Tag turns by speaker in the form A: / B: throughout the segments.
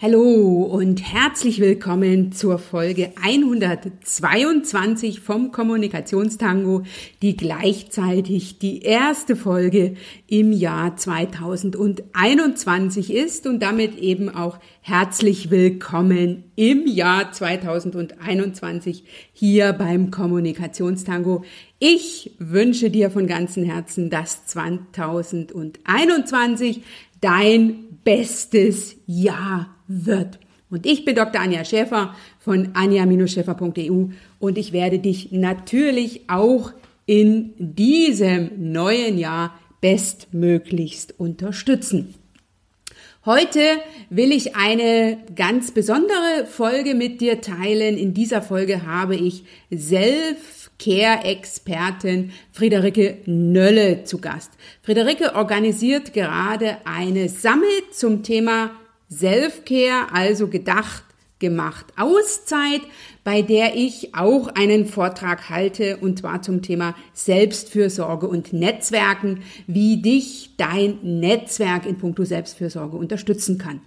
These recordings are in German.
A: Hallo und herzlich willkommen zur Folge 122 vom Kommunikationstango, die gleichzeitig die erste Folge im Jahr 2021 ist und damit eben auch herzlich willkommen im Jahr 2021 hier beim Kommunikationstango. Ich wünsche dir von ganzem Herzen, dass 2021 dein bestes Jahr wird. Und ich bin Dr. Anja Schäfer von anja-schäfer.eu und ich werde dich natürlich auch in diesem neuen Jahr bestmöglichst unterstützen. Heute will ich eine ganz besondere Folge mit dir teilen. In dieser Folge habe ich Self-Care-Expertin Friederike Nölle zu Gast. Friederike organisiert gerade eine Summit zum Thema Selfcare, also gedacht, gemacht, Auszeit, bei der ich auch einen Vortrag halte und zwar zum Thema Selbstfürsorge und Netzwerken, wie dich dein Netzwerk in puncto Selbstfürsorge unterstützen kann.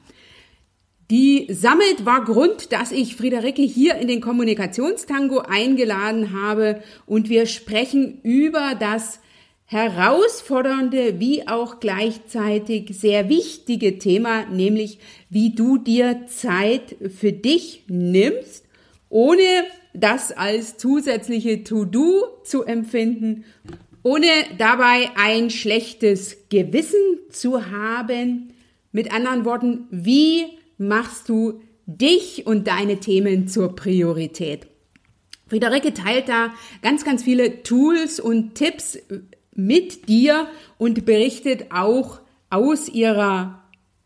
A: Die Sammelt war Grund, dass ich Friederike hier in den Kommunikationstango eingeladen habe und wir sprechen über das herausfordernde wie auch gleichzeitig sehr wichtige Thema, nämlich wie du dir Zeit für dich nimmst, ohne das als zusätzliche To-Do zu empfinden, ohne dabei ein schlechtes Gewissen zu haben. Mit anderen Worten, wie machst du dich und deine Themen zur Priorität? Friederike teilt da ganz, ganz viele Tools und Tipps, mit dir und berichtet auch aus ihrer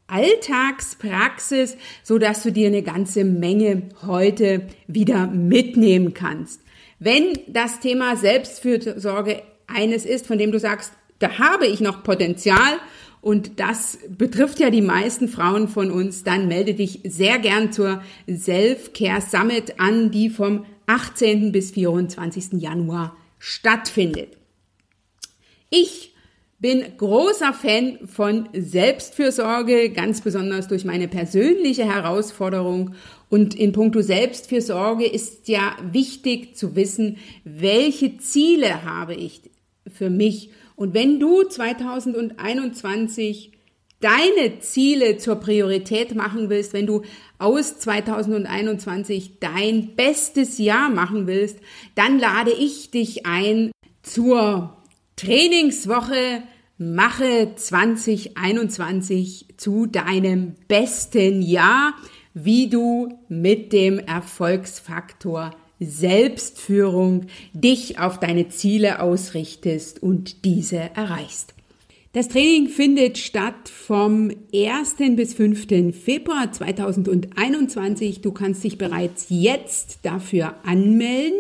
A: Alltagspraxis, so dass du dir eine ganze Menge heute wieder mitnehmen kannst. Wenn das Thema Selbstfürsorge eines ist, von dem du sagst, da habe ich noch Potenzial und das betrifft ja die meisten Frauen von uns, dann melde dich sehr gern zur Self-Care Summit an, die vom 18. bis 24. Januar stattfindet. Ich bin großer Fan von Selbstfürsorge, ganz besonders durch meine persönliche Herausforderung. Und in puncto Selbstfürsorge ist ja wichtig zu wissen, welche Ziele habe ich für mich. Und wenn du 2021 deine Ziele zur Priorität machen willst, wenn du aus 2021 dein bestes Jahr machen willst, dann lade ich dich ein zur Trainingswoche. Mache 2021 zu deinem besten Jahr, wie du mit dem Erfolgsfaktor Selbstführung dich auf deine Ziele ausrichtest und diese erreichst. Das Training findet statt vom 1. bis 5. Februar 2021. Du kannst dich bereits jetzt dafür anmelden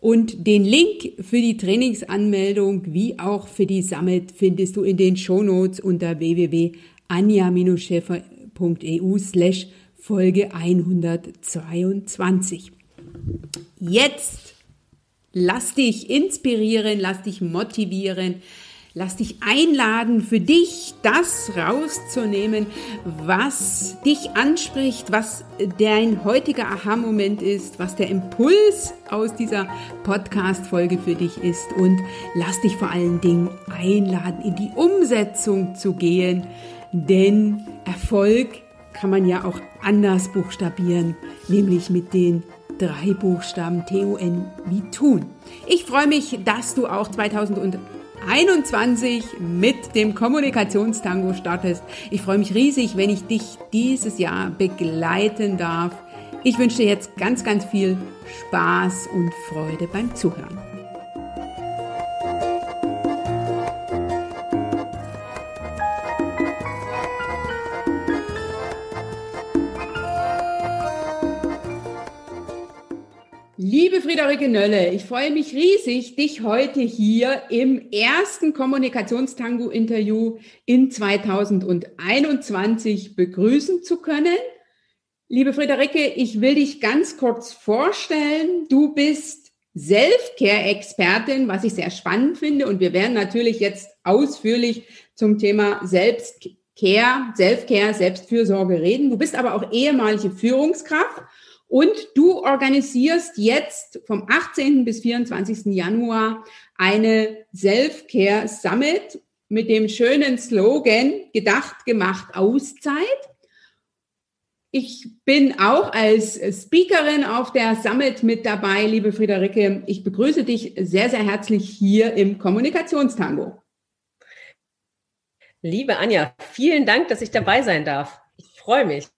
A: und den Link für die Trainingsanmeldung wie auch für die Summit findest du in den Shownotes unter www.anja-schäfer.eu slash Folge 122. Jetzt lass dich inspirieren, lass dich motivieren, Lass dich einladen, für dich das rauszunehmen, was dich anspricht, was dein heutiger Aha-Moment ist, was der Impuls aus dieser Podcast-Folge für dich ist. Und lass dich vor allen Dingen einladen, in die Umsetzung zu gehen, denn Erfolg kann man ja auch anders buchstabieren, nämlich mit den drei Buchstaben T-O-N wie tun. Ich freue mich, dass du auch 2000 21 mit dem Kommunikationstango startest. Ich freue mich riesig, wenn ich dich dieses Jahr begleiten darf. Ich wünsche dir jetzt ganz, ganz viel Spaß und Freude beim Zuhören. Liebe Friederike Nölle, ich freue mich riesig, dich heute hier im ersten Kommunikationstango-Interview in 2021 begrüßen zu können. Liebe Friederike, ich will dich ganz kurz vorstellen. Du bist Self-Care-Expertin, was ich sehr spannend finde. Und wir werden natürlich jetzt ausführlich zum Thema Selbst Care, Self-Care, Selbstfürsorge reden. Du bist aber auch ehemalige Führungskraft und du organisierst jetzt vom 18. bis 24. Januar eine Self-Care Summit mit dem schönen Slogan Gedacht, gemacht, Auszeit. Ich bin auch als Speakerin auf der Summit mit dabei, liebe Friederike. Ich begrüße dich sehr, sehr herzlich hier im Kommunikationstango.
B: Liebe Anja, vielen Dank, dass ich dabei sein darf. Ich freue mich.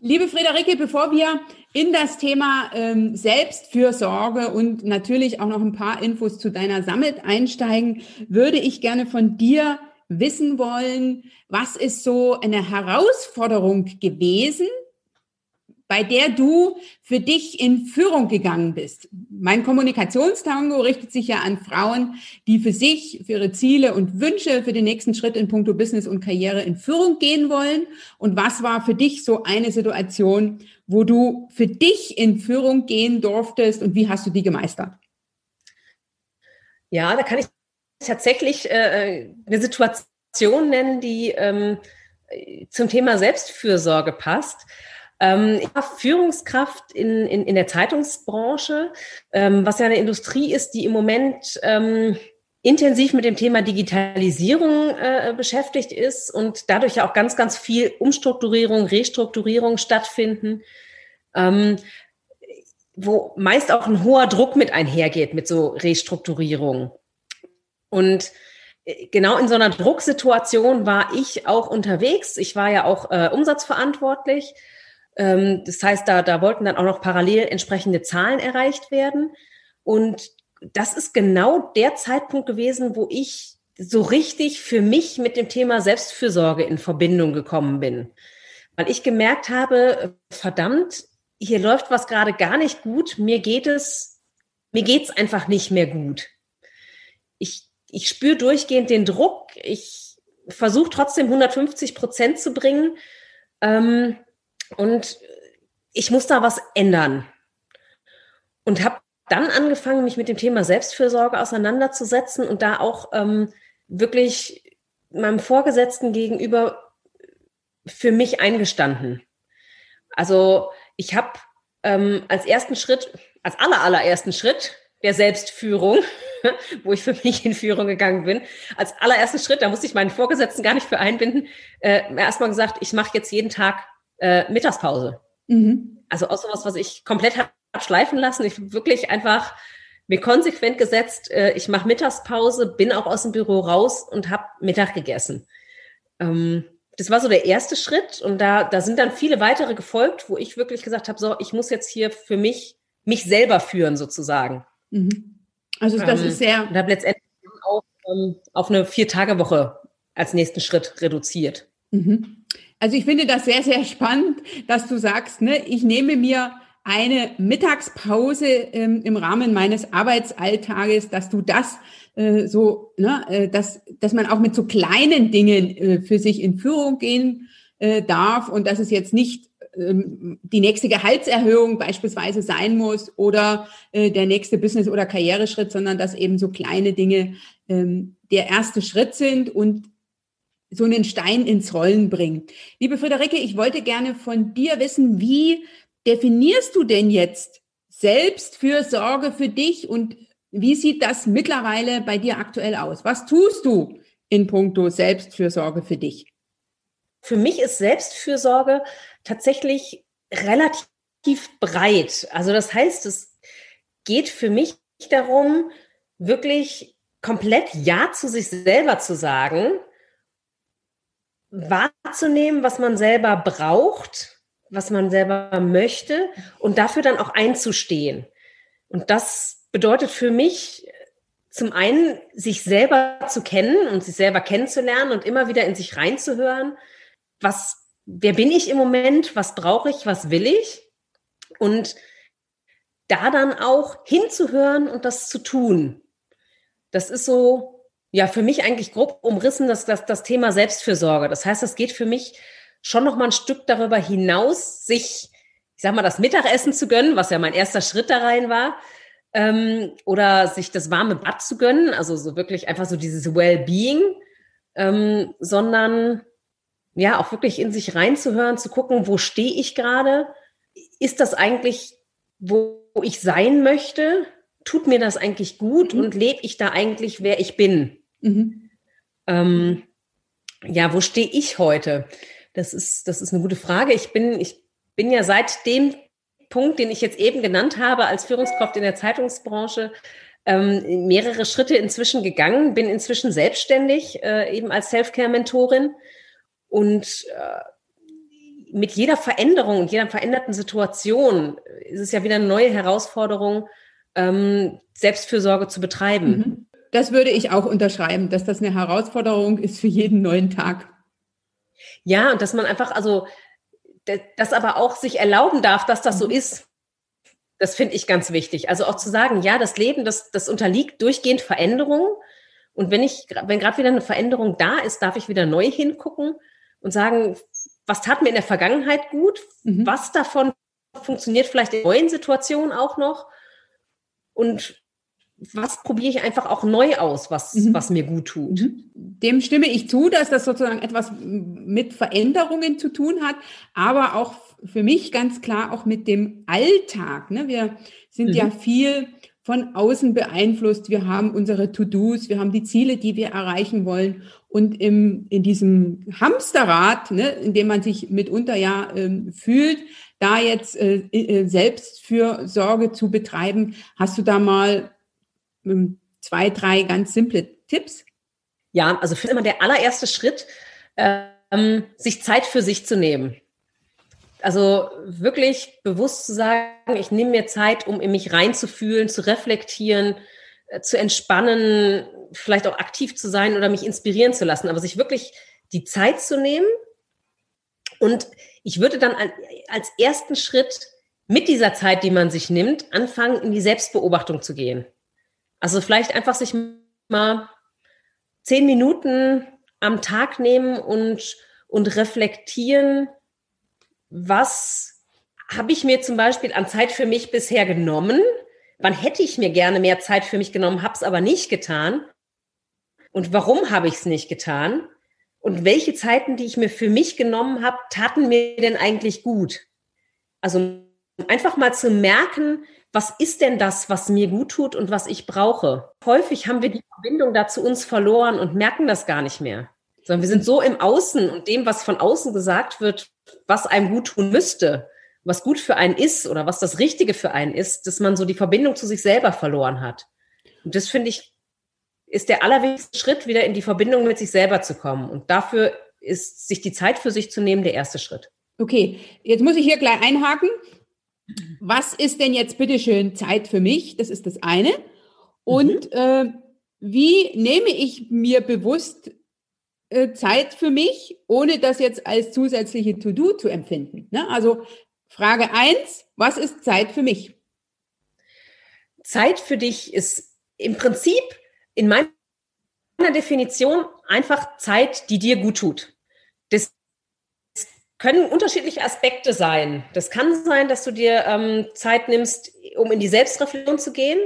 A: Liebe Friederike, bevor wir in das Thema ähm, Selbstfürsorge und natürlich auch noch ein paar Infos zu deiner Summit einsteigen, würde ich gerne von dir wissen wollen, was ist so eine Herausforderung gewesen, bei der du für dich in Führung gegangen bist. Mein Kommunikationstango richtet sich ja an Frauen, die für sich, für ihre Ziele und Wünsche für den nächsten Schritt in puncto Business und Karriere in Führung gehen wollen. Und was war für dich so eine Situation, wo du für dich in Führung gehen durftest und wie hast du die gemeistert?
B: Ja, da kann ich tatsächlich äh, eine Situation nennen, die ähm, zum Thema Selbstfürsorge passt. Ähm, ich war Führungskraft in, in, in der Zeitungsbranche, ähm, was ja eine Industrie ist, die im Moment ähm, intensiv mit dem Thema Digitalisierung äh, beschäftigt ist und dadurch ja auch ganz, ganz viel Umstrukturierung, Restrukturierung stattfinden, ähm, wo meist auch ein hoher Druck mit einhergeht mit so Restrukturierung. Und äh, genau in so einer Drucksituation war ich auch unterwegs. Ich war ja auch äh, umsatzverantwortlich das heißt, da, da wollten dann auch noch parallel entsprechende Zahlen erreicht werden. Und das ist genau der Zeitpunkt gewesen, wo ich so richtig für mich mit dem Thema Selbstfürsorge in Verbindung gekommen bin. Weil ich gemerkt habe, verdammt, hier läuft was gerade gar nicht gut. Mir geht es, mir geht's einfach nicht mehr gut. Ich, ich spüre durchgehend den Druck. Ich versuche trotzdem 150 Prozent zu bringen. Ähm, und ich muss da was ändern. Und habe dann angefangen, mich mit dem Thema Selbstfürsorge auseinanderzusetzen und da auch ähm, wirklich meinem Vorgesetzten gegenüber für mich eingestanden. Also ich habe ähm, als ersten Schritt, als aller, allerersten Schritt der Selbstführung, wo ich für mich in Führung gegangen bin, als allerersten Schritt, da musste ich meinen Vorgesetzten gar nicht für einbinden, äh, erstmal gesagt, ich mache jetzt jeden Tag äh, Mittagspause. Mhm. Also auch sowas, was ich komplett habe schleifen lassen. Ich wirklich einfach mir konsequent gesetzt, äh, ich mache Mittagspause, bin auch aus dem Büro raus und habe Mittag gegessen. Ähm, das war so der erste Schritt und da, da sind dann viele weitere gefolgt, wo ich wirklich gesagt habe, so, ich muss jetzt hier für mich, mich selber führen sozusagen. Mhm. Also das ähm, ist sehr... Und habe letztendlich auch ähm, auf eine Vier-Tage-Woche als nächsten Schritt reduziert.
A: Mhm. Also ich finde das sehr, sehr spannend, dass du sagst, ne, ich nehme mir eine Mittagspause ähm, im Rahmen meines Arbeitsalltages, dass du das äh, so, ne, äh, dass, dass man auch mit so kleinen Dingen äh, für sich in Führung gehen äh, darf und dass es jetzt nicht ähm, die nächste Gehaltserhöhung beispielsweise sein muss oder äh, der nächste Business- oder Karriereschritt, sondern dass eben so kleine Dinge ähm, der erste Schritt sind und so einen Stein ins Rollen bringen. Liebe Friederike, ich wollte gerne von dir wissen, wie definierst du denn jetzt Selbstfürsorge für dich und wie sieht das mittlerweile bei dir aktuell aus? Was tust du in puncto Selbstfürsorge für dich?
B: Für mich ist Selbstfürsorge tatsächlich relativ breit. Also das heißt, es geht für mich darum, wirklich komplett Ja zu sich selber zu sagen wahrzunehmen, was man selber braucht, was man selber möchte und dafür dann auch einzustehen. Und das bedeutet für mich zum einen, sich selber zu kennen und sich selber kennenzulernen und immer wieder in sich reinzuhören. Was, wer bin ich im Moment? Was brauche ich? Was will ich? Und da dann auch hinzuhören und das zu tun. Das ist so ja, für mich eigentlich grob umrissen, dass das, das Thema Selbstfürsorge. Das heißt, es geht für mich schon noch mal ein Stück darüber hinaus, sich, ich sag mal, das Mittagessen zu gönnen, was ja mein erster Schritt da rein war, ähm, oder sich das warme Bad zu gönnen, also so wirklich einfach so dieses Well-Being, ähm, sondern ja, auch wirklich in sich reinzuhören, zu gucken, wo stehe ich gerade? Ist das eigentlich, wo ich sein möchte? Tut mir das eigentlich gut mhm. und lebe ich da eigentlich, wer ich bin? Mhm. Ähm, ja, wo stehe ich heute? Das ist, das ist eine gute Frage. Ich bin, ich bin ja seit dem Punkt, den ich jetzt eben genannt habe, als Führungskraft in der Zeitungsbranche, ähm, mehrere Schritte inzwischen gegangen, bin inzwischen selbstständig, äh, eben als Self-Care-Mentorin und äh, mit jeder Veränderung und jeder veränderten Situation ist es ja wieder eine neue Herausforderung, ähm, Selbstfürsorge zu betreiben. Mhm.
A: Das würde ich auch unterschreiben, dass das eine Herausforderung ist für jeden neuen Tag.
B: Ja, und dass man einfach, also das aber auch sich erlauben darf, dass das so mhm. ist. Das finde ich ganz wichtig. Also auch zu sagen, ja, das Leben, das, das unterliegt durchgehend Veränderungen. Und wenn ich, wenn gerade wieder eine Veränderung da ist, darf ich wieder neu hingucken und sagen, was tat mir in der Vergangenheit gut? Mhm. Was davon funktioniert vielleicht in neuen Situationen auch noch? Und was probiere ich einfach auch neu aus, was, mhm. was mir gut tut. Mhm.
A: Dem stimme ich zu, dass das sozusagen etwas mit Veränderungen zu tun hat, aber auch für mich ganz klar auch mit dem Alltag. Ne? Wir sind mhm. ja viel von außen beeinflusst. Wir haben unsere To-Dos, wir haben die Ziele, die wir erreichen wollen. Und im, in diesem Hamsterrad, ne, in dem man sich mitunter ja ähm, fühlt, da jetzt äh, äh, Selbstfürsorge zu betreiben, hast du da mal zwei, drei ganz simple Tipps?
B: Ja, also für immer der allererste Schritt, ähm, sich Zeit für sich zu nehmen. Also wirklich bewusst zu sagen, ich nehme mir Zeit, um in mich reinzufühlen, zu reflektieren, äh, zu entspannen, vielleicht auch aktiv zu sein oder mich inspirieren zu lassen, aber sich wirklich die Zeit zu nehmen. Und ich würde dann als ersten Schritt mit dieser Zeit, die man sich nimmt, anfangen, in die Selbstbeobachtung zu gehen. Also vielleicht einfach sich mal zehn Minuten am Tag nehmen und, und reflektieren, was habe ich mir zum Beispiel an Zeit für mich bisher genommen? Wann hätte ich mir gerne mehr Zeit für mich genommen, habe es aber nicht getan? Und warum habe ich es nicht getan? Und welche Zeiten, die ich mir für mich genommen habe, taten mir denn eigentlich gut? Also einfach mal zu merken, was ist denn das, was mir gut tut und was ich brauche? Häufig haben wir die Verbindung da zu uns verloren und merken das gar nicht mehr. Sondern wir sind so im Außen und dem, was von außen gesagt wird, was einem gut tun müsste, was gut für einen ist oder was das Richtige für einen ist, dass man so die Verbindung zu sich selber verloren hat. Und das finde ich, ist der allerwichtigste Schritt, wieder in die Verbindung mit sich selber zu kommen. Und dafür ist, sich die Zeit für sich zu nehmen, der erste Schritt.
A: Okay, jetzt muss ich hier gleich einhaken was ist denn jetzt bitteschön Zeit für mich? Das ist das eine. Und mhm. äh, wie nehme ich mir bewusst äh, Zeit für mich, ohne das jetzt als zusätzliche To-Do zu empfinden? Ne? Also Frage eins: was ist Zeit für mich?
B: Zeit für dich ist im Prinzip in meiner Definition einfach Zeit, die dir gut tut. Das können unterschiedliche Aspekte sein. Das kann sein, dass du dir ähm, Zeit nimmst, um in die Selbstreflexion zu gehen.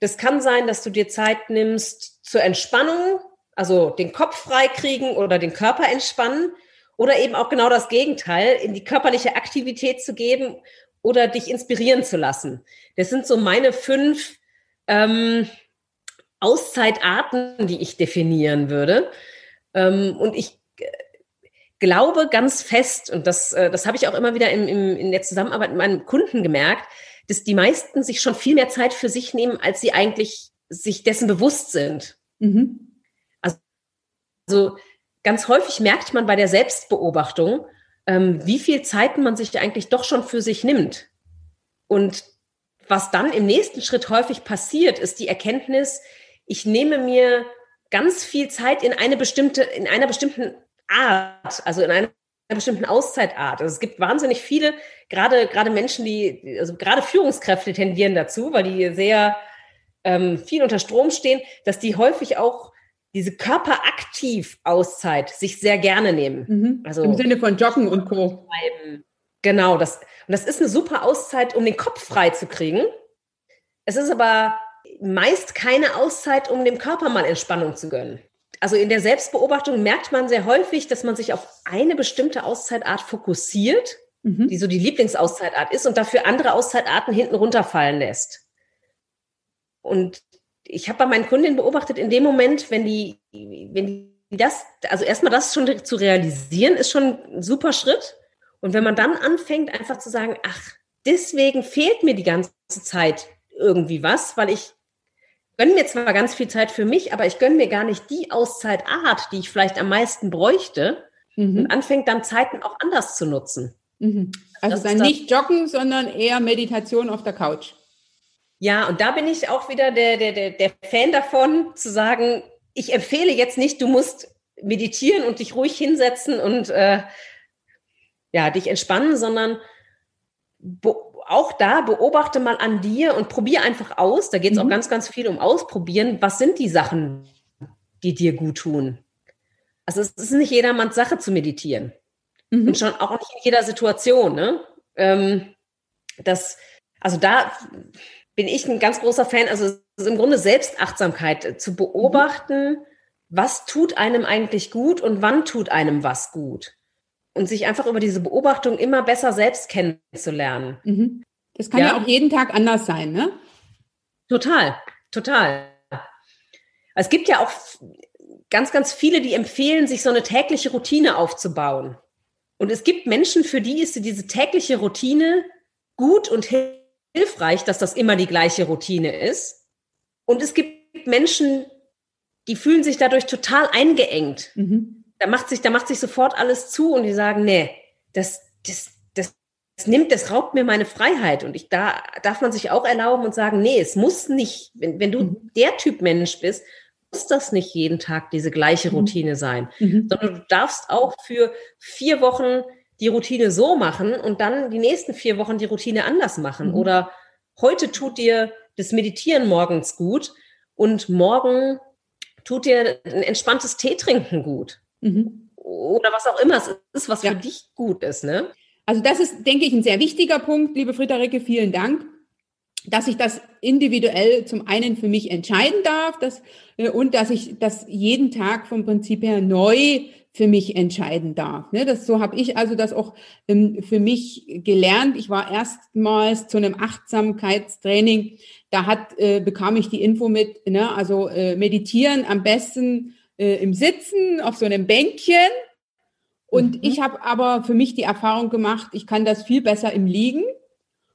B: Das kann sein, dass du dir Zeit nimmst zur Entspannung, also den Kopf freikriegen oder den Körper entspannen. Oder eben auch genau das Gegenteil, in die körperliche Aktivität zu geben oder dich inspirieren zu lassen. Das sind so meine fünf ähm, Auszeitarten, die ich definieren würde. Ähm, und ich glaube ganz fest, und das, äh, das habe ich auch immer wieder in, in, in der Zusammenarbeit mit meinen Kunden gemerkt, dass die meisten sich schon viel mehr Zeit für sich nehmen, als sie eigentlich sich dessen bewusst sind. Mhm. Also, also ganz häufig merkt man bei der Selbstbeobachtung, ähm, wie viel Zeit man sich eigentlich doch schon für sich nimmt. Und was dann im nächsten Schritt häufig passiert, ist die Erkenntnis, ich nehme mir ganz viel Zeit in eine bestimmte, in einer bestimmten Art, also in einer bestimmten Auszeitart. Also es gibt wahnsinnig viele, gerade, gerade Menschen, die, also gerade Führungskräfte tendieren dazu, weil die sehr ähm, viel unter Strom stehen, dass die häufig auch diese Körperaktiv-Auszeit sich sehr gerne nehmen.
A: Mhm. Also Im Sinne von Joggen und Co.
B: Genau, das, und das ist eine super Auszeit, um den Kopf frei zu kriegen. Es ist aber meist keine Auszeit, um dem Körper mal Entspannung zu gönnen also in der Selbstbeobachtung merkt man sehr häufig, dass man sich auf eine bestimmte Auszeitart fokussiert, mhm. die so die Lieblingsauszeitart ist und dafür andere Auszeitarten hinten runterfallen lässt. Und ich habe bei meinen Kundinnen beobachtet, in dem Moment, wenn die, wenn die das, also erstmal das schon zu realisieren, ist schon ein super Schritt. Und wenn man dann anfängt, einfach zu sagen, ach, deswegen fehlt mir die ganze Zeit irgendwie was, weil ich gönne mir zwar ganz viel Zeit für mich, aber ich gönne mir gar nicht die Auszeitart, die ich vielleicht am meisten bräuchte. Mhm. Und anfängt dann Zeiten auch anders zu nutzen.
A: Mhm. Also das dann nicht joggen, sondern eher Meditation auf der Couch.
B: Ja, und da bin ich auch wieder der, der, der, der Fan davon, zu sagen, ich empfehle jetzt nicht, du musst meditieren und dich ruhig hinsetzen und äh, ja, dich entspannen, sondern auch da beobachte mal an dir und probier einfach aus. Da geht es mhm. auch ganz, ganz viel um Ausprobieren. Was sind die Sachen, die dir gut tun? Also es ist nicht jedermanns Sache zu meditieren. Mhm. Und schon auch nicht in jeder Situation. Ne? Ähm, das, also da bin ich ein ganz großer Fan, also im Grunde Selbstachtsamkeit äh, zu beobachten, was tut einem eigentlich gut und wann tut einem was gut. Und sich einfach über diese Beobachtung immer besser selbst kennenzulernen.
A: Mhm. Das kann ja. ja auch jeden Tag anders sein, ne?
B: Total, total. Es gibt ja auch ganz, ganz viele, die empfehlen, sich so eine tägliche Routine aufzubauen. Und es gibt Menschen, für die ist diese tägliche Routine gut und hilfreich dass das immer die gleiche Routine ist. Und es gibt Menschen, die fühlen sich dadurch total eingeengt. Mhm. Da macht sich, da macht sich sofort alles zu und die sagen, nee, das, das, das, das nimmt, das raubt mir meine Freiheit. Und ich, da darf man sich auch erlauben und sagen, nee, es muss nicht, wenn, wenn du mhm. der Typ Mensch bist, muss das nicht jeden Tag diese gleiche mhm. Routine sein, mhm. sondern du darfst auch für vier Wochen die Routine so machen und dann die nächsten vier Wochen die Routine anders machen. Mhm. Oder heute tut dir das Meditieren morgens gut und morgen tut dir ein entspanntes Tee trinken gut. Mhm. Oder was auch immer es ist, was ja. für dich gut ist. Ne?
A: Also das ist, denke ich, ein sehr wichtiger Punkt, liebe Friederike, vielen Dank dass ich das individuell zum einen für mich entscheiden darf dass, äh, und dass ich das jeden Tag vom Prinzip her neu für mich entscheiden darf. Ne? Das, so habe ich also das auch ähm, für mich gelernt. Ich war erstmals zu einem Achtsamkeitstraining, da hat, äh, bekam ich die Info mit, ne? also äh, meditieren am besten äh, im Sitzen auf so einem Bänkchen. Und mhm. ich habe aber für mich die Erfahrung gemacht, ich kann das viel besser im Liegen.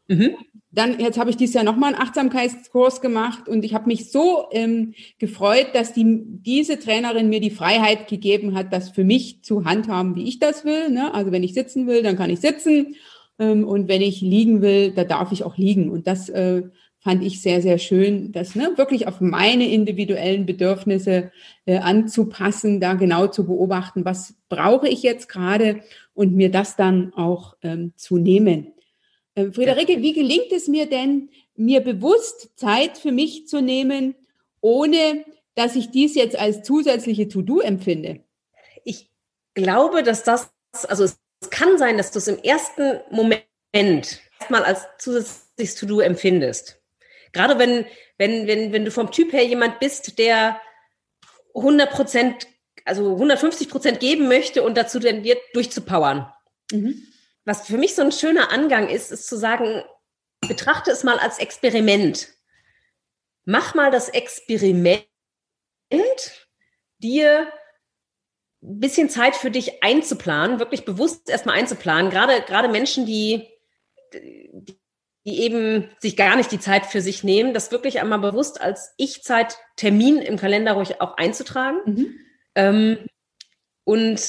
A: Mhm. Dann, jetzt habe ich dieses Jahr nochmal einen Achtsamkeitskurs gemacht und ich habe mich so ähm, gefreut, dass die, diese Trainerin mir die Freiheit gegeben hat, das für mich zu handhaben, wie ich das will. Ne? Also wenn ich sitzen will, dann kann ich sitzen ähm, und wenn ich liegen will, da darf ich auch liegen. Und das äh, fand ich sehr, sehr schön, das ne, wirklich auf meine individuellen Bedürfnisse äh, anzupassen, da genau zu beobachten, was brauche ich jetzt gerade und mir das dann auch ähm, zu nehmen. Äh, Friederike, wie gelingt es mir denn, mir bewusst Zeit für mich zu nehmen, ohne dass ich dies jetzt als zusätzliche To-Do empfinde?
B: Ich glaube, dass das, also es kann sein, dass du es im ersten Moment erstmal als zusätzliches To-Do empfindest. Gerade wenn, wenn, wenn, wenn du vom Typ her jemand bist, der 100 Prozent, also 150 Prozent geben möchte und dazu tendiert, durchzupowern. Mhm was für mich so ein schöner Angang ist, ist zu sagen, betrachte es mal als Experiment. Mach mal das Experiment, dir ein bisschen Zeit für dich einzuplanen, wirklich bewusst erstmal einzuplanen. Gerade, gerade Menschen, die, die eben sich gar nicht die Zeit für sich nehmen, das wirklich einmal bewusst als Ich-Zeit, Termin im Kalender ruhig auch einzutragen. Mhm. Ähm, und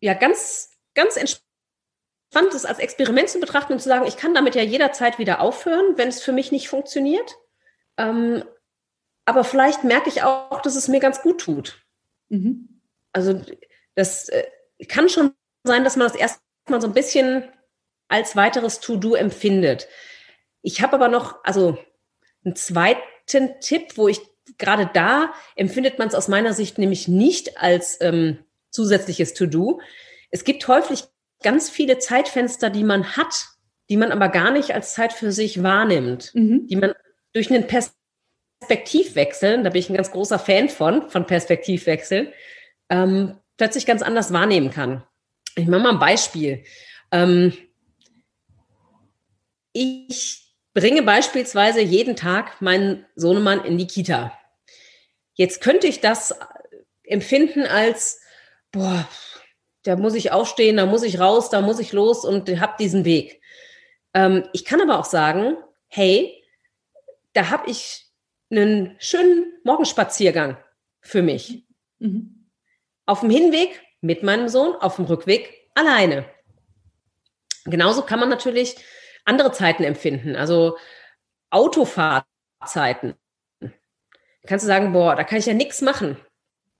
B: ja, ganz, ganz entspannt fand es als Experiment zu betrachten und zu sagen, ich kann damit ja jederzeit wieder aufhören, wenn es für mich nicht funktioniert. Ähm, aber vielleicht merke ich auch, dass es mir ganz gut tut. Mhm. Also das äh, kann schon sein, dass man das erstmal so ein bisschen als weiteres To-Do empfindet. Ich habe aber noch, also einen zweiten Tipp, wo ich gerade da empfindet man es aus meiner Sicht nämlich nicht als ähm, zusätzliches To-Do. Es gibt häufig ganz viele Zeitfenster, die man hat, die man aber gar nicht als Zeit für sich wahrnimmt, mhm. die man durch einen Perspektivwechseln, da bin ich ein ganz großer Fan von, von Perspektivwechseln, ähm, plötzlich ganz anders wahrnehmen kann. Ich mache mal ein Beispiel. Ähm, ich bringe beispielsweise jeden Tag meinen Sohnemann in die Kita. Jetzt könnte ich das empfinden als, boah, da muss ich aufstehen, da muss ich raus, da muss ich los und habe diesen Weg. Ähm, ich kann aber auch sagen, hey, da habe ich einen schönen Morgenspaziergang für mich. Mhm. Auf dem Hinweg mit meinem Sohn, auf dem Rückweg alleine. Genauso kann man natürlich andere Zeiten empfinden, also Autofahrzeiten. Kannst du sagen, boah, da kann ich ja nichts machen.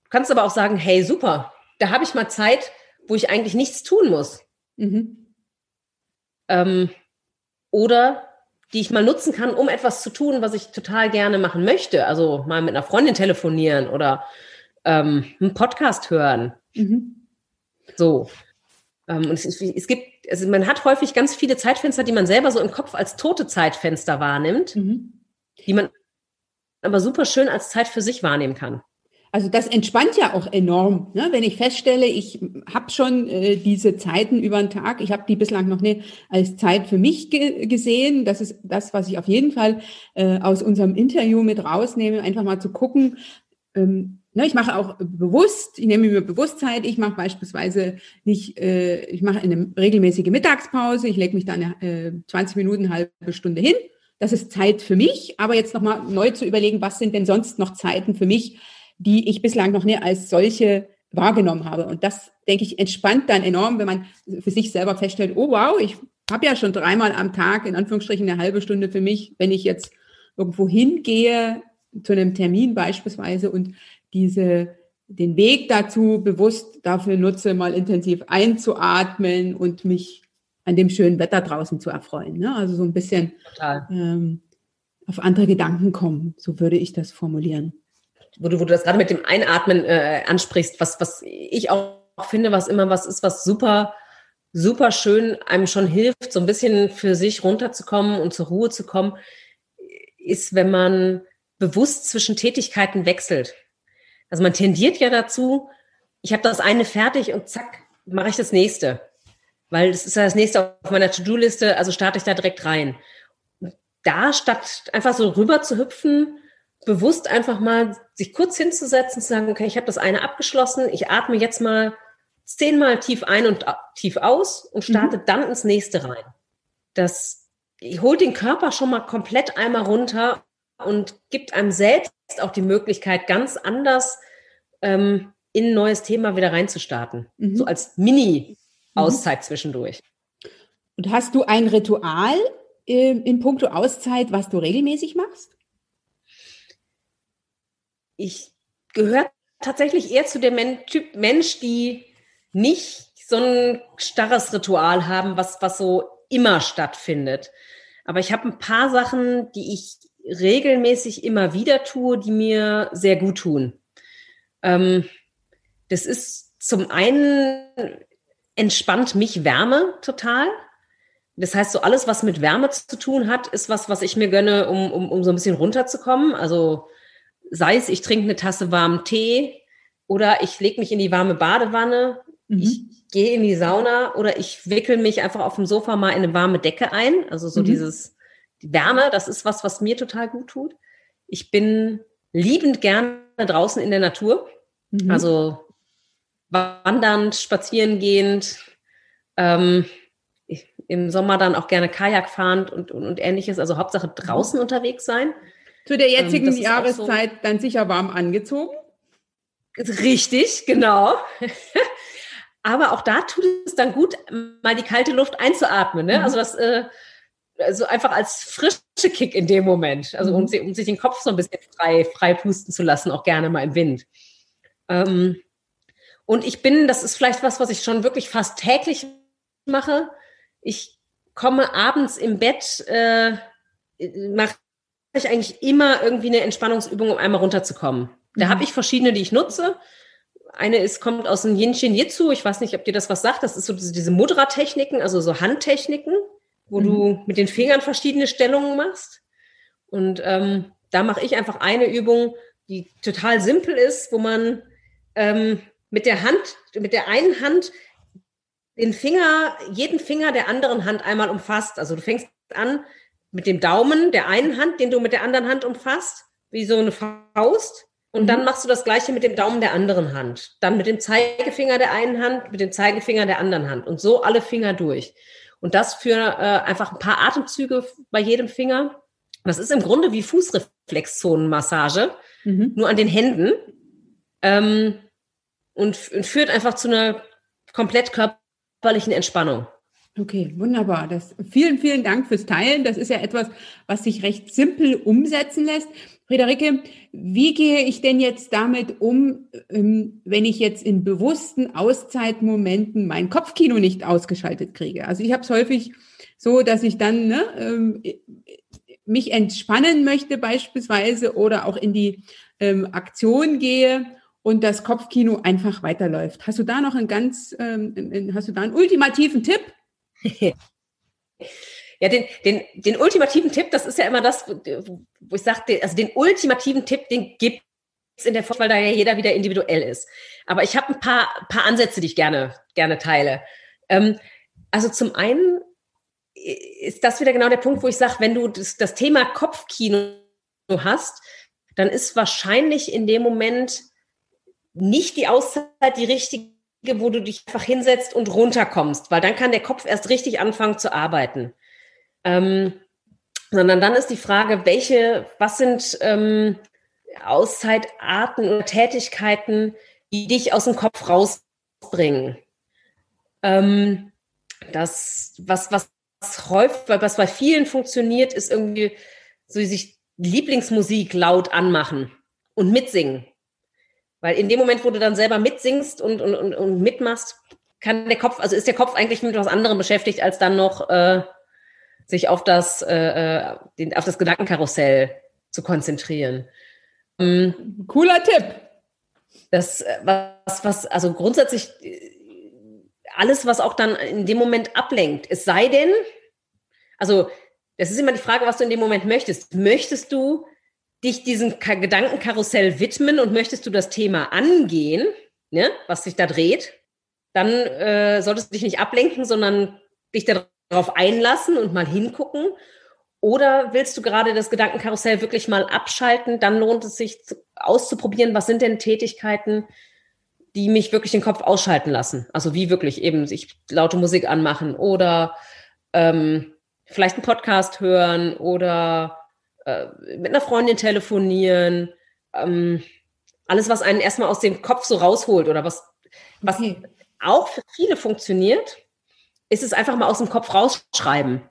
B: Du kannst aber auch sagen, hey, super, da habe ich mal Zeit, wo ich eigentlich nichts tun muss. Mhm. Ähm, oder die ich mal nutzen kann, um etwas zu tun, was ich total gerne machen möchte. Also mal mit einer Freundin telefonieren oder ähm, einen Podcast hören. Mhm. So. Ähm, und es, es, gibt, also man hat häufig ganz viele Zeitfenster, die man selber so im Kopf als tote Zeitfenster wahrnimmt, mhm. die man aber super schön als Zeit für sich wahrnehmen kann.
A: Also das entspannt ja auch enorm, ne? wenn ich feststelle, ich habe schon äh, diese Zeiten über den Tag, ich habe die bislang noch nicht als Zeit für mich ge gesehen. Das ist das, was ich auf jeden Fall äh, aus unserem Interview mit rausnehme, einfach mal zu gucken. Ähm, ne, ich mache auch bewusst, ich nehme mir Bewusstheit, ich mache beispielsweise nicht, äh, ich mache eine regelmäßige Mittagspause, ich lege mich dann äh, 20 Minuten, halbe Stunde hin. Das ist Zeit für mich, aber jetzt nochmal neu zu überlegen, was sind denn sonst noch Zeiten für mich, die ich bislang noch nie als solche wahrgenommen habe. Und das, denke ich, entspannt dann enorm, wenn man für sich selber feststellt, oh wow, ich habe ja schon dreimal am Tag in Anführungsstrichen eine halbe Stunde für mich, wenn ich jetzt irgendwo hingehe, zu einem Termin beispielsweise und diese, den Weg dazu bewusst dafür nutze, mal intensiv einzuatmen und mich an dem schönen Wetter draußen zu erfreuen. Ne? Also so ein bisschen ähm, auf andere Gedanken kommen, so würde ich das formulieren
B: wo du, wo du das gerade mit dem Einatmen äh, ansprichst, was, was ich auch finde, was immer was ist, was super, super schön einem schon hilft, so ein bisschen für sich runterzukommen und zur Ruhe zu kommen, ist, wenn man bewusst zwischen Tätigkeiten wechselt. Also man tendiert ja dazu, ich habe das eine fertig und zack, mache ich das nächste. Weil das ist ja das nächste auf meiner To-Do-Liste, also starte ich da direkt rein. Da statt einfach so rüber zu hüpfen, bewusst einfach mal sich kurz hinzusetzen, zu sagen, okay, ich habe das eine abgeschlossen, ich atme jetzt mal zehnmal tief ein und tief aus und starte mhm. dann ins nächste rein. Das holt den Körper schon mal komplett einmal runter und gibt einem selbst auch die Möglichkeit, ganz anders ähm, in ein neues Thema wieder reinzustarten. Mhm. So als Mini-Auszeit mhm. zwischendurch.
A: Und hast du ein Ritual äh, in puncto Auszeit, was du regelmäßig machst?
B: ich gehöre tatsächlich eher zu dem Men Typ Mensch, die nicht so ein starres Ritual haben, was, was so immer stattfindet. Aber ich habe ein paar Sachen, die ich regelmäßig immer wieder tue, die mir sehr gut tun. Ähm, das ist zum einen entspannt mich Wärme total. Das heißt, so alles, was mit Wärme zu tun hat, ist was, was ich mir gönne, um, um, um so ein bisschen runterzukommen. Also sei es, ich trinke eine Tasse warmen Tee oder ich lege mich in die warme Badewanne, mhm. ich gehe in die Sauna oder ich wickel mich einfach auf dem Sofa mal in eine warme Decke ein. Also so mhm. dieses die Wärme, das ist was, was mir total gut tut. Ich bin liebend gerne draußen in der Natur. Mhm. Also wandernd, spazierengehend, ähm, im Sommer dann auch gerne Kajak fahrend und, und, und ähnliches. Also Hauptsache draußen mhm. unterwegs sein.
A: Zu der jetzigen ähm, Jahreszeit so dann sicher warm angezogen?
B: Richtig, genau. Aber auch da tut es dann gut, mal die kalte Luft einzuatmen. Ne? Mhm. Also das äh, also einfach als frische Kick in dem Moment. Also um, mhm. um, sich den Kopf so ein bisschen frei, frei pusten zu lassen, auch gerne mal im Wind. Ähm, und ich bin, das ist vielleicht was, was ich schon wirklich fast täglich mache. Ich komme abends im Bett, äh, mache ich eigentlich immer irgendwie eine Entspannungsübung, um einmal runterzukommen. Da mhm. habe ich verschiedene, die ich nutze. Eine ist, kommt aus dem Yin Shin Jitsu. Ich weiß nicht, ob dir das was sagt. Das ist so diese Mudra-Techniken, also so Handtechniken, wo mhm. du mit den Fingern verschiedene Stellungen machst. Und ähm, da mache ich einfach eine Übung, die total simpel ist, wo man ähm, mit der Hand, mit der einen Hand den Finger, jeden Finger der anderen Hand einmal umfasst. Also du fängst an mit dem Daumen der einen Hand, den du mit der anderen Hand umfasst, wie so eine Faust. Und mhm. dann machst du das gleiche mit dem Daumen der anderen Hand. Dann mit dem Zeigefinger der einen Hand, mit dem Zeigefinger der anderen Hand. Und so alle Finger durch. Und das für äh, einfach ein paar Atemzüge bei jedem Finger. Das ist im Grunde wie Fußreflexzonenmassage, mhm. nur an den Händen. Ähm, und, und führt einfach zu einer komplett körperlichen Entspannung.
A: Okay, wunderbar. Das, vielen, vielen Dank fürs Teilen. Das ist ja etwas, was sich recht simpel umsetzen lässt. Friederike, wie gehe ich denn jetzt damit um, ähm, wenn ich jetzt in bewussten Auszeitmomenten mein Kopfkino nicht ausgeschaltet kriege? Also ich habe es häufig so, dass ich dann ne, ähm, mich entspannen möchte beispielsweise oder auch in die ähm, Aktion gehe und das Kopfkino einfach weiterläuft. Hast du da noch einen ganz, ähm, hast du da einen ultimativen Tipp?
B: Ja, den, den, den ultimativen Tipp, das ist ja immer das, wo ich sage, also den ultimativen Tipp, den gibt es in der Forschung, weil da ja jeder wieder individuell ist. Aber ich habe ein paar, paar Ansätze, die ich gerne, gerne teile. Ähm, also zum einen ist das wieder genau der Punkt, wo ich sage, wenn du das, das Thema Kopfkino hast, dann ist wahrscheinlich in dem Moment nicht die Auszeit die richtige, wo du dich einfach hinsetzt und runterkommst, weil dann kann der Kopf erst richtig anfangen zu arbeiten. Ähm, sondern dann ist die Frage, welche, was sind ähm, Auszeitarten oder Tätigkeiten, die dich aus dem Kopf rausbringen? Ähm, das, was, was, häufig, was bei vielen funktioniert, ist irgendwie so sich Lieblingsmusik laut anmachen und mitsingen. Weil in dem Moment, wo du dann selber mitsingst und, und, und, und mitmachst, kann der Kopf, also ist der Kopf eigentlich mit was anderem beschäftigt, als dann noch äh, sich auf das, äh, äh den, auf das Gedankenkarussell zu konzentrieren.
A: Mhm. Cooler Tipp.
B: Das, äh, was, was, also grundsätzlich äh, alles, was auch dann in dem Moment ablenkt. Es sei denn, also das ist immer die Frage, was du in dem Moment möchtest. Möchtest du dich diesem Gedankenkarussell widmen und möchtest du das Thema angehen, ne, was sich da dreht, dann äh, solltest du dich nicht ablenken, sondern dich darauf einlassen und mal hingucken. Oder willst du gerade das Gedankenkarussell wirklich mal abschalten? Dann lohnt es sich auszuprobieren, was sind denn Tätigkeiten, die mich wirklich den Kopf ausschalten lassen. Also wie wirklich eben sich laute Musik anmachen oder ähm, vielleicht einen Podcast hören oder äh, mit einer Freundin telefonieren, ähm, alles, was einen erstmal aus dem Kopf so rausholt oder was, was okay. auch für viele funktioniert, ist es einfach mal aus dem Kopf rausschreiben.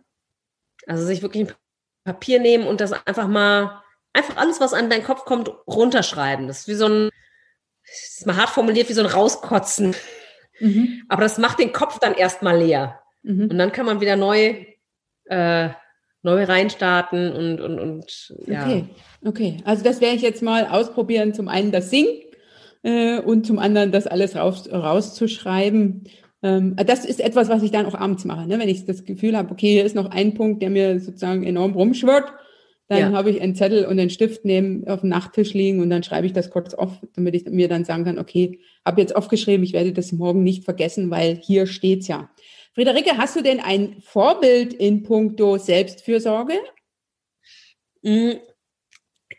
B: Also sich wirklich ein Papier nehmen und das einfach mal, einfach alles, was an deinen Kopf kommt, runterschreiben. Das ist wie so ein, das ist mal hart formuliert, wie so ein Rauskotzen. Mhm. Aber das macht den Kopf dann erstmal leer. Mhm. Und dann kann man wieder neu äh, neu reinstarten und, und, und ja.
A: Okay, okay. Also das werde ich jetzt mal ausprobieren. Zum einen das Singen äh, und zum anderen das alles raus, rauszuschreiben. Ähm, das ist etwas, was ich dann auch abends mache. Ne? Wenn ich das Gefühl habe, okay, hier ist noch ein Punkt, der mir sozusagen enorm rumschwirrt, dann ja. habe ich einen Zettel und einen Stift neben auf dem Nachttisch liegen und dann schreibe ich das kurz auf, damit ich mir dann sagen kann, okay, habe jetzt aufgeschrieben, ich werde das morgen nicht vergessen, weil hier steht's ja. Friederike, hast du denn ein Vorbild in puncto Selbstfürsorge?
B: Mm,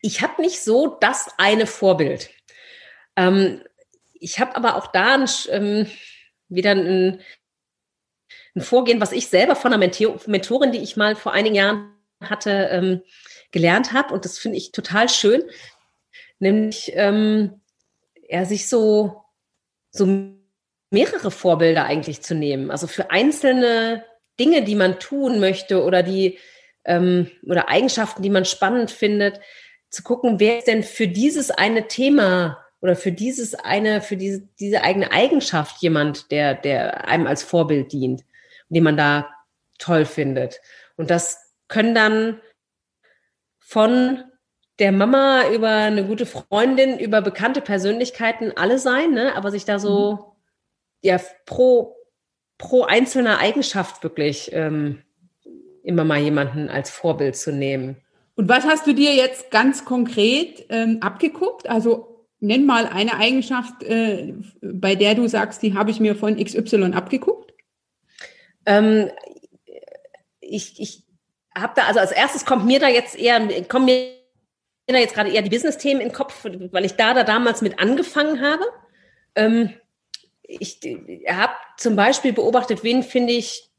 B: ich habe nicht so das eine Vorbild. Ähm, ich habe aber auch da ein, ähm, wieder ein, ein, Vorgehen, was ich selber von einer Mentorin, die ich mal vor einigen Jahren hatte, ähm, gelernt habe. Und das finde ich total schön. Nämlich, ähm, er sich so, so mehrere Vorbilder eigentlich zu nehmen. Also für einzelne Dinge, die man tun möchte oder die ähm, oder Eigenschaften, die man spannend findet, zu gucken, wer ist denn für dieses eine Thema oder für dieses eine, für diese, diese eigene Eigenschaft jemand, der, der einem als Vorbild dient, den man da toll findet. Und das können dann von der Mama über eine gute Freundin, über bekannte Persönlichkeiten alle sein, ne? aber sich da so mhm ja pro, pro einzelner Eigenschaft wirklich ähm, immer mal jemanden als Vorbild zu nehmen.
A: Und was hast du dir jetzt ganz konkret ähm, abgeguckt? Also nenn mal eine Eigenschaft, äh, bei der du sagst, die habe ich mir von XY abgeguckt.
B: Ähm, ich ich habe da, also als erstes kommt mir da jetzt eher, kommen mir da jetzt gerade eher die Business-Themen in den Kopf, weil ich da, da damals mit angefangen habe. Ähm, ich habe zum Beispiel beobachtet, wen finde ich,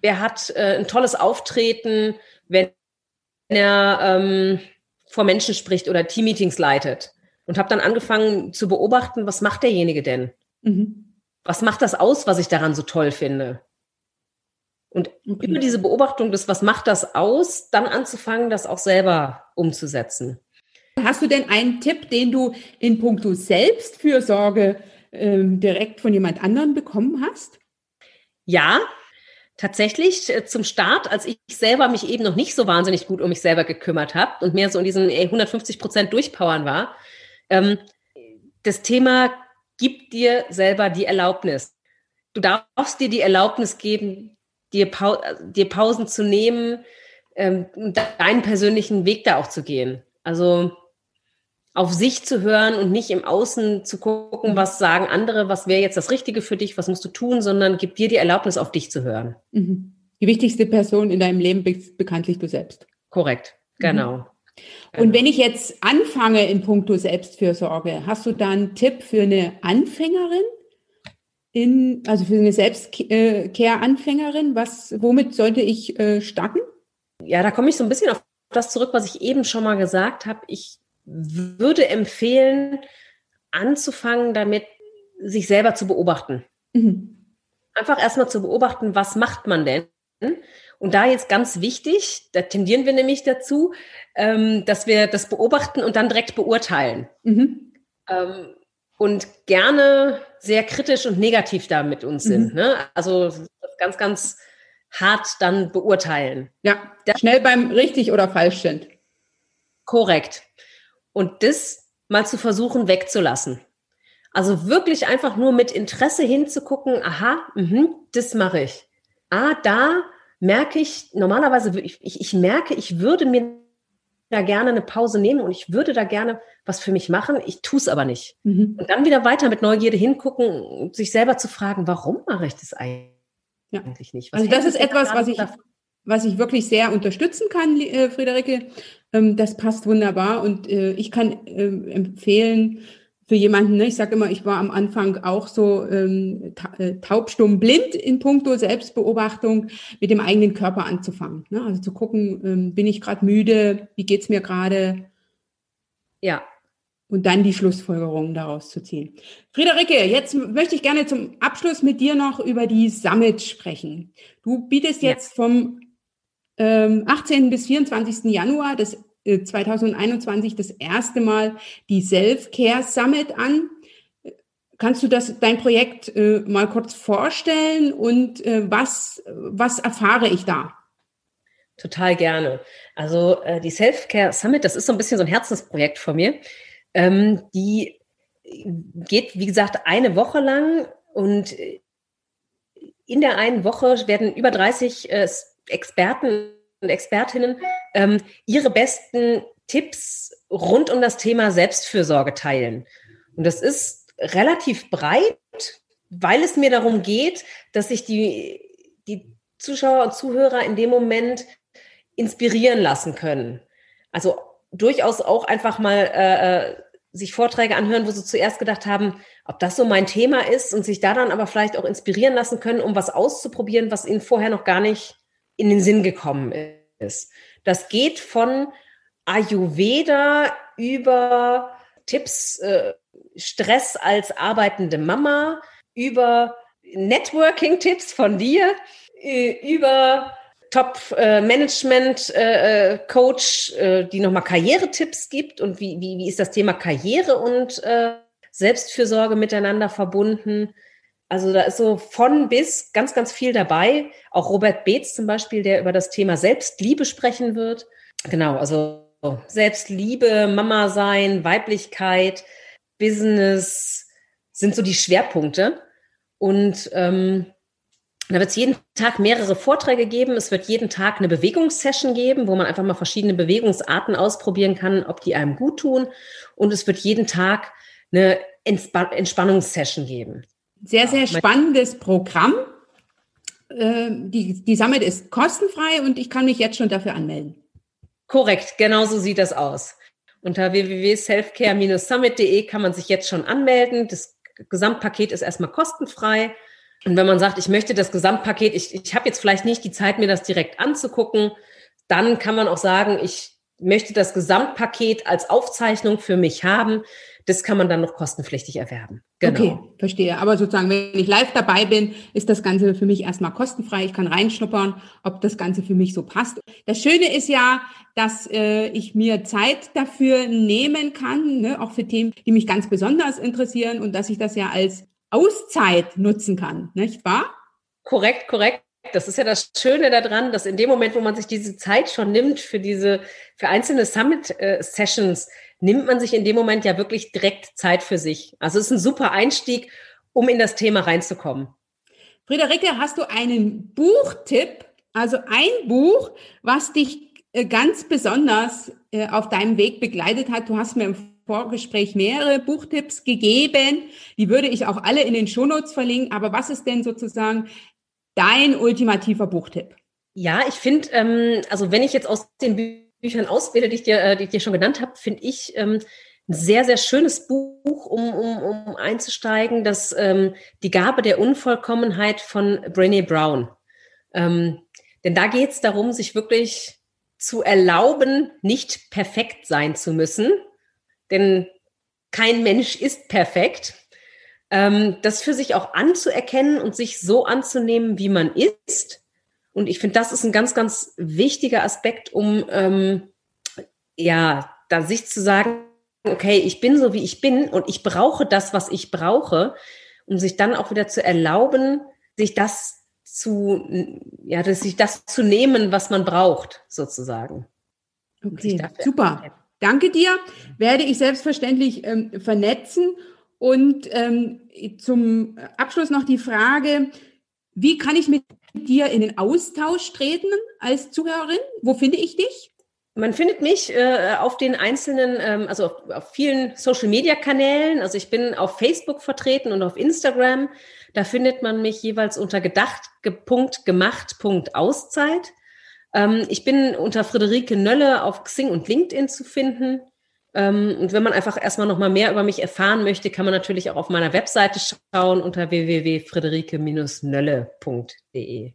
B: wer hat äh, ein tolles Auftreten, wenn er ähm, vor Menschen spricht oder Teammeetings leitet. Und habe dann angefangen zu beobachten, was macht derjenige denn? Mhm. Was macht das aus, was ich daran so toll finde? Und okay. über diese Beobachtung des, was macht das aus, dann anzufangen, das auch selber umzusetzen.
A: Hast du denn einen Tipp, den du in puncto Selbstfürsorge ähm, direkt von jemand anderem bekommen hast?
B: Ja, tatsächlich äh, zum Start, als ich selber mich eben noch nicht so wahnsinnig gut um mich selber gekümmert habe und mehr so in diesen 150 Prozent durchpowern war, ähm, das Thema gibt dir selber die Erlaubnis. Du darfst dir die Erlaubnis geben, dir, Pau dir Pausen zu nehmen, ähm, deinen persönlichen Weg da auch zu gehen. Also auf sich zu hören und nicht im Außen zu gucken, was sagen andere, was wäre jetzt das Richtige für dich, was musst du tun, sondern gib dir die Erlaubnis, auf dich zu hören.
A: Mhm. Die wichtigste Person in deinem Leben bist bekanntlich du selbst.
B: Korrekt, genau. Mhm.
A: Und wenn ich jetzt anfange in puncto Selbstfürsorge, hast du da einen Tipp für eine Anfängerin? In, also für eine Selbstcare-Anfängerin, was, womit sollte ich äh, starten?
B: Ja, da komme ich so ein bisschen auf das zurück, was ich eben schon mal gesagt habe. Ich würde empfehlen, anzufangen damit, sich selber zu beobachten. Mhm. Einfach erstmal zu beobachten, was macht man denn? Und da jetzt ganz wichtig, da tendieren wir nämlich dazu, ähm, dass wir das beobachten und dann direkt beurteilen. Mhm. Ähm, und gerne sehr kritisch und negativ da mit uns sind. Mhm. Ne? Also ganz, ganz hart dann beurteilen.
A: Ja, schnell beim richtig oder falsch sind.
B: Korrekt. Und das mal zu versuchen wegzulassen. Also wirklich einfach nur mit Interesse hinzugucken, aha, mh, das mache ich. Ah, da merke ich, normalerweise, ich, ich, merke, ich würde mir da gerne eine Pause nehmen und ich würde da gerne was für mich machen, ich tue es aber nicht. Mhm. Und dann wieder weiter mit Neugierde hingucken und sich selber zu fragen, warum mache ich das eigentlich ja. nicht?
A: Was also das ist etwas, was ich, was ich wirklich sehr unterstützen kann, äh, Friederike. Ähm, das passt wunderbar und äh, ich kann äh, empfehlen, für jemanden, ne, ich sage immer, ich war am Anfang auch so ähm, äh, taubstumm blind in puncto Selbstbeobachtung, mit dem eigenen Körper anzufangen. Ne? Also zu gucken, ähm, bin ich gerade müde, wie geht's mir gerade? Ja. Und dann die Schlussfolgerungen daraus zu ziehen. Friederike, jetzt möchte ich gerne zum Abschluss mit dir noch über die Summit sprechen. Du bietest jetzt ja. vom ähm, 18. bis 24. Januar das 2021 das erste Mal die Self-Care Summit an. Kannst du das, dein Projekt äh, mal kurz vorstellen und äh, was, was erfahre ich da?
B: Total gerne. Also äh, die Self-Care Summit, das ist so ein bisschen so ein Herzensprojekt von mir. Ähm, die geht, wie gesagt, eine Woche lang und in der einen Woche werden über 30 äh, Experten und Expertinnen ähm, ihre besten Tipps rund um das Thema Selbstfürsorge teilen. Und das ist relativ breit, weil es mir darum geht, dass sich die, die Zuschauer und Zuhörer in dem Moment inspirieren lassen können. Also durchaus auch einfach mal äh, äh sich Vorträge anhören, wo sie zuerst gedacht haben, ob das so mein Thema ist und sich da dann aber vielleicht auch inspirieren lassen können, um was auszuprobieren, was ihnen vorher noch gar nicht in den Sinn gekommen ist. Das geht von Ayurveda über Tipps, äh, Stress als arbeitende Mama, über Networking-Tipps von dir, äh, über Top-Management-Coach, äh, äh, die nochmal Karrieretipps gibt und wie, wie, wie ist das Thema Karriere und äh, Selbstfürsorge miteinander verbunden. Also da ist so von bis ganz, ganz viel dabei. Auch Robert Beetz zum Beispiel, der über das Thema Selbstliebe sprechen wird. Genau, also Selbstliebe, Mama sein, Weiblichkeit, Business sind so die Schwerpunkte. Und ähm, da wird es jeden Tag mehrere Vorträge geben. Es wird jeden Tag eine Bewegungssession geben, wo man einfach mal verschiedene Bewegungsarten ausprobieren kann, ob die einem gut tun. Und es wird jeden Tag eine Entspannungssession geben.
A: Sehr, sehr spannendes Programm. Ähm, die, die Summit ist kostenfrei und ich kann mich jetzt schon dafür anmelden.
B: Korrekt, genau so sieht das aus. Unter www.selfcare-summit.de kann man sich jetzt schon anmelden. Das Gesamtpaket ist erstmal kostenfrei. Und wenn man sagt, ich möchte das Gesamtpaket, ich, ich habe jetzt vielleicht nicht die Zeit, mir das direkt anzugucken, dann kann man auch sagen, ich möchte das Gesamtpaket als Aufzeichnung für mich haben. Das kann man dann noch kostenpflichtig erwerben.
A: Genau. Okay, verstehe. Aber sozusagen, wenn ich live dabei bin, ist das Ganze für mich erstmal kostenfrei. Ich kann reinschnuppern, ob das Ganze für mich so passt. Das Schöne ist ja, dass äh, ich mir Zeit dafür nehmen kann, ne, auch für Themen, die mich ganz besonders interessieren und dass ich das ja als Auszeit nutzen kann, nicht wahr?
B: Korrekt, korrekt. Das ist ja das Schöne daran, dass in dem Moment, wo man sich diese Zeit schon nimmt für diese, für einzelne Summit-Sessions, äh, nimmt man sich in dem Moment ja wirklich direkt Zeit für sich. Also es ist ein super Einstieg, um in das Thema reinzukommen.
A: Friederike, hast du einen Buchtipp, also ein Buch, was dich äh, ganz besonders äh, auf deinem Weg begleitet hat? Du hast mir im Vorgespräch mehrere Buchtipps gegeben. Die würde ich auch alle in den Shownotes verlinken. Aber was ist denn sozusagen dein ultimativer Buchtipp?
B: Ja, ich finde, ähm, also wenn ich jetzt aus den Büchern auswähle, die ich dir, äh, die ich dir schon genannt habe, finde ich ähm, ein sehr, sehr schönes Buch, um, um, um einzusteigen, das ähm, Die Gabe der Unvollkommenheit von Brené Brown. Ähm, denn da geht es darum, sich wirklich zu erlauben, nicht perfekt sein zu müssen, denn kein Mensch ist perfekt. Ähm, das für sich auch anzuerkennen und sich so anzunehmen, wie man ist. Und ich finde, das ist ein ganz, ganz wichtiger Aspekt, um ähm, ja, da sich zu sagen, okay, ich bin so, wie ich bin und ich brauche das, was ich brauche, um sich dann auch wieder zu erlauben, sich das zu, ja, sich das zu nehmen, was man braucht, sozusagen.
A: Okay, super. Danke dir. Werde ich selbstverständlich ähm, vernetzen. Und ähm, zum Abschluss noch die Frage, wie kann ich mit dir in den Austausch treten als Zuhörerin? Wo finde ich dich?
B: Man findet mich äh, auf den einzelnen, ähm, also auf, auf vielen Social-Media-Kanälen. Also ich bin auf Facebook vertreten und auf Instagram. Da findet man mich jeweils unter gedacht.gemacht.auszeit. Ähm, ich bin unter Friederike Nölle auf Xing und LinkedIn zu finden. Ähm, und wenn man einfach erstmal noch mal mehr über mich erfahren möchte, kann man natürlich auch auf meiner Webseite schauen unter www.friederike-nölle.de.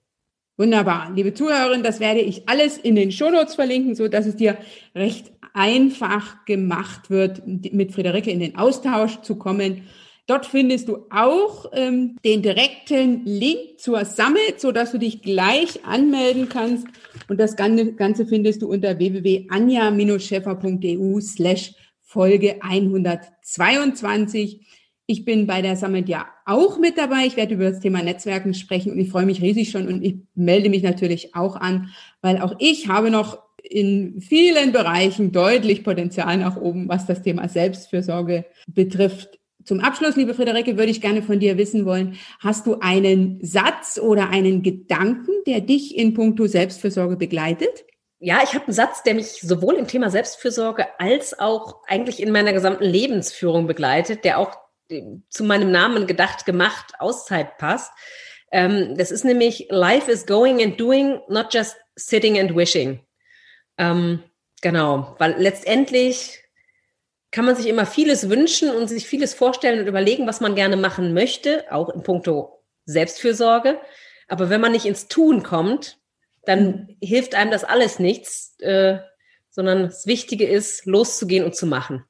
A: Wunderbar. Liebe Zuhörerin, das werde ich alles in den Shownotes verlinken, so dass es dir recht einfach gemacht wird, mit Friederike in den Austausch zu kommen. Dort findest du auch ähm, den direkten Link zur Summit, so dass du dich gleich anmelden kannst. Und das Ganze findest du unter www.anja-scheffer.eu slash Folge 122. Ich bin bei der Summit ja auch mit dabei. Ich werde über das Thema Netzwerken sprechen und ich freue mich riesig schon und ich melde mich natürlich auch an, weil auch ich habe noch in vielen Bereichen deutlich Potenzial nach oben, was das Thema Selbstfürsorge betrifft. Zum Abschluss, liebe Friederike, würde ich gerne von dir wissen wollen, hast du einen Satz oder einen Gedanken, der dich in puncto Selbstfürsorge begleitet?
B: Ja, ich habe einen Satz, der mich sowohl im Thema Selbstfürsorge als auch eigentlich in meiner gesamten Lebensführung begleitet, der auch zu meinem Namen gedacht, gemacht, Auszeit passt. Ähm, das ist nämlich Life is going and doing, not just sitting and wishing. Ähm, genau, weil letztendlich kann man sich immer vieles wünschen und sich vieles vorstellen und überlegen, was man gerne machen möchte, auch in puncto Selbstfürsorge. Aber wenn man nicht ins Tun kommt, dann mhm. hilft einem das alles nichts, äh, sondern das Wichtige ist, loszugehen und zu machen.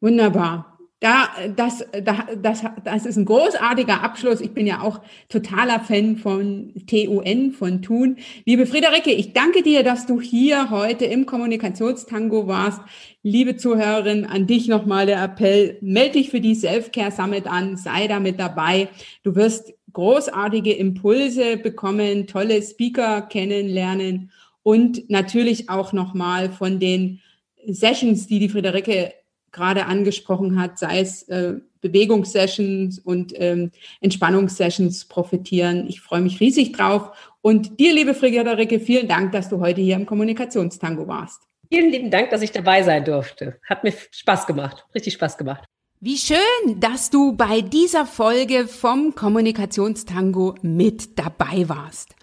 A: Wunderbar. Da, das, da, das, das ist ein großartiger Abschluss. Ich bin ja auch totaler Fan von TUN, von Tun. Liebe Friederike, ich danke dir, dass du hier heute im Kommunikationstango warst. Liebe Zuhörerin, an dich nochmal der Appell. Melde dich für die Self-Care Summit an, sei da mit dabei. Du wirst großartige Impulse bekommen, tolle Speaker kennenlernen und natürlich auch nochmal von den Sessions, die die Friederike gerade angesprochen hat, sei es äh, Bewegungssessions und ähm, Entspannungssessions profitieren. Ich freue mich riesig drauf. Und dir, liebe Friederike, vielen Dank, dass du heute hier im Kommunikationstango warst.
B: Vielen lieben Dank, dass ich dabei sein durfte. Hat mir Spaß gemacht, richtig Spaß gemacht.
A: Wie schön, dass du bei dieser Folge vom Kommunikationstango mit dabei warst.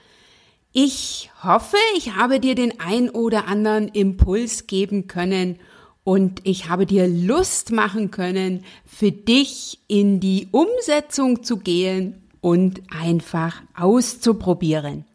A: Ich hoffe, ich habe dir den ein oder anderen Impuls geben können und ich habe dir Lust machen können, für dich in die Umsetzung zu gehen und einfach auszuprobieren.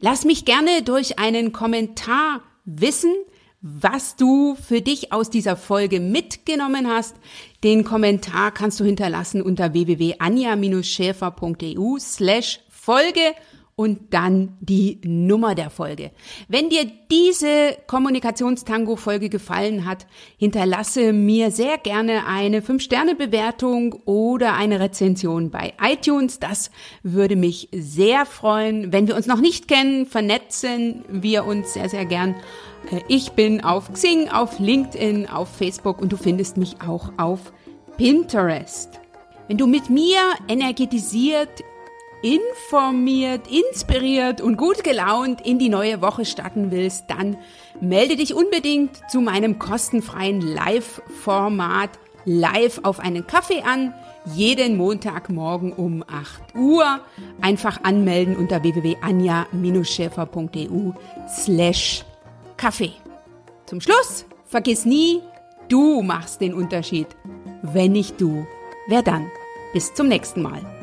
A: Lass mich gerne durch einen Kommentar wissen, was du für dich aus dieser Folge mitgenommen hast. Den Kommentar kannst du hinterlassen unter www.anja-schäfer.eu slash Folge und dann die Nummer der Folge. Wenn dir diese Kommunikationstango-Folge gefallen hat, hinterlasse mir sehr gerne eine 5-Sterne-Bewertung oder eine Rezension bei iTunes. Das würde mich sehr freuen. Wenn wir uns noch nicht kennen, vernetzen wir uns sehr, sehr gern. Äh, ich bin auf Xing, auf LinkedIn, auf Facebook und du findest mich auch auf Pinterest. Wenn du mit mir energetisiert informiert, inspiriert und gut gelaunt in die neue Woche starten willst, dann melde dich unbedingt zu meinem kostenfreien Live-Format live auf einen Kaffee an. Jeden Montagmorgen um 8 Uhr. Einfach anmelden unter www.anja-schäfer.eu slash Kaffee. Zum Schluss, vergiss nie, du machst den Unterschied. Wenn nicht du, wer dann? Bis zum nächsten Mal.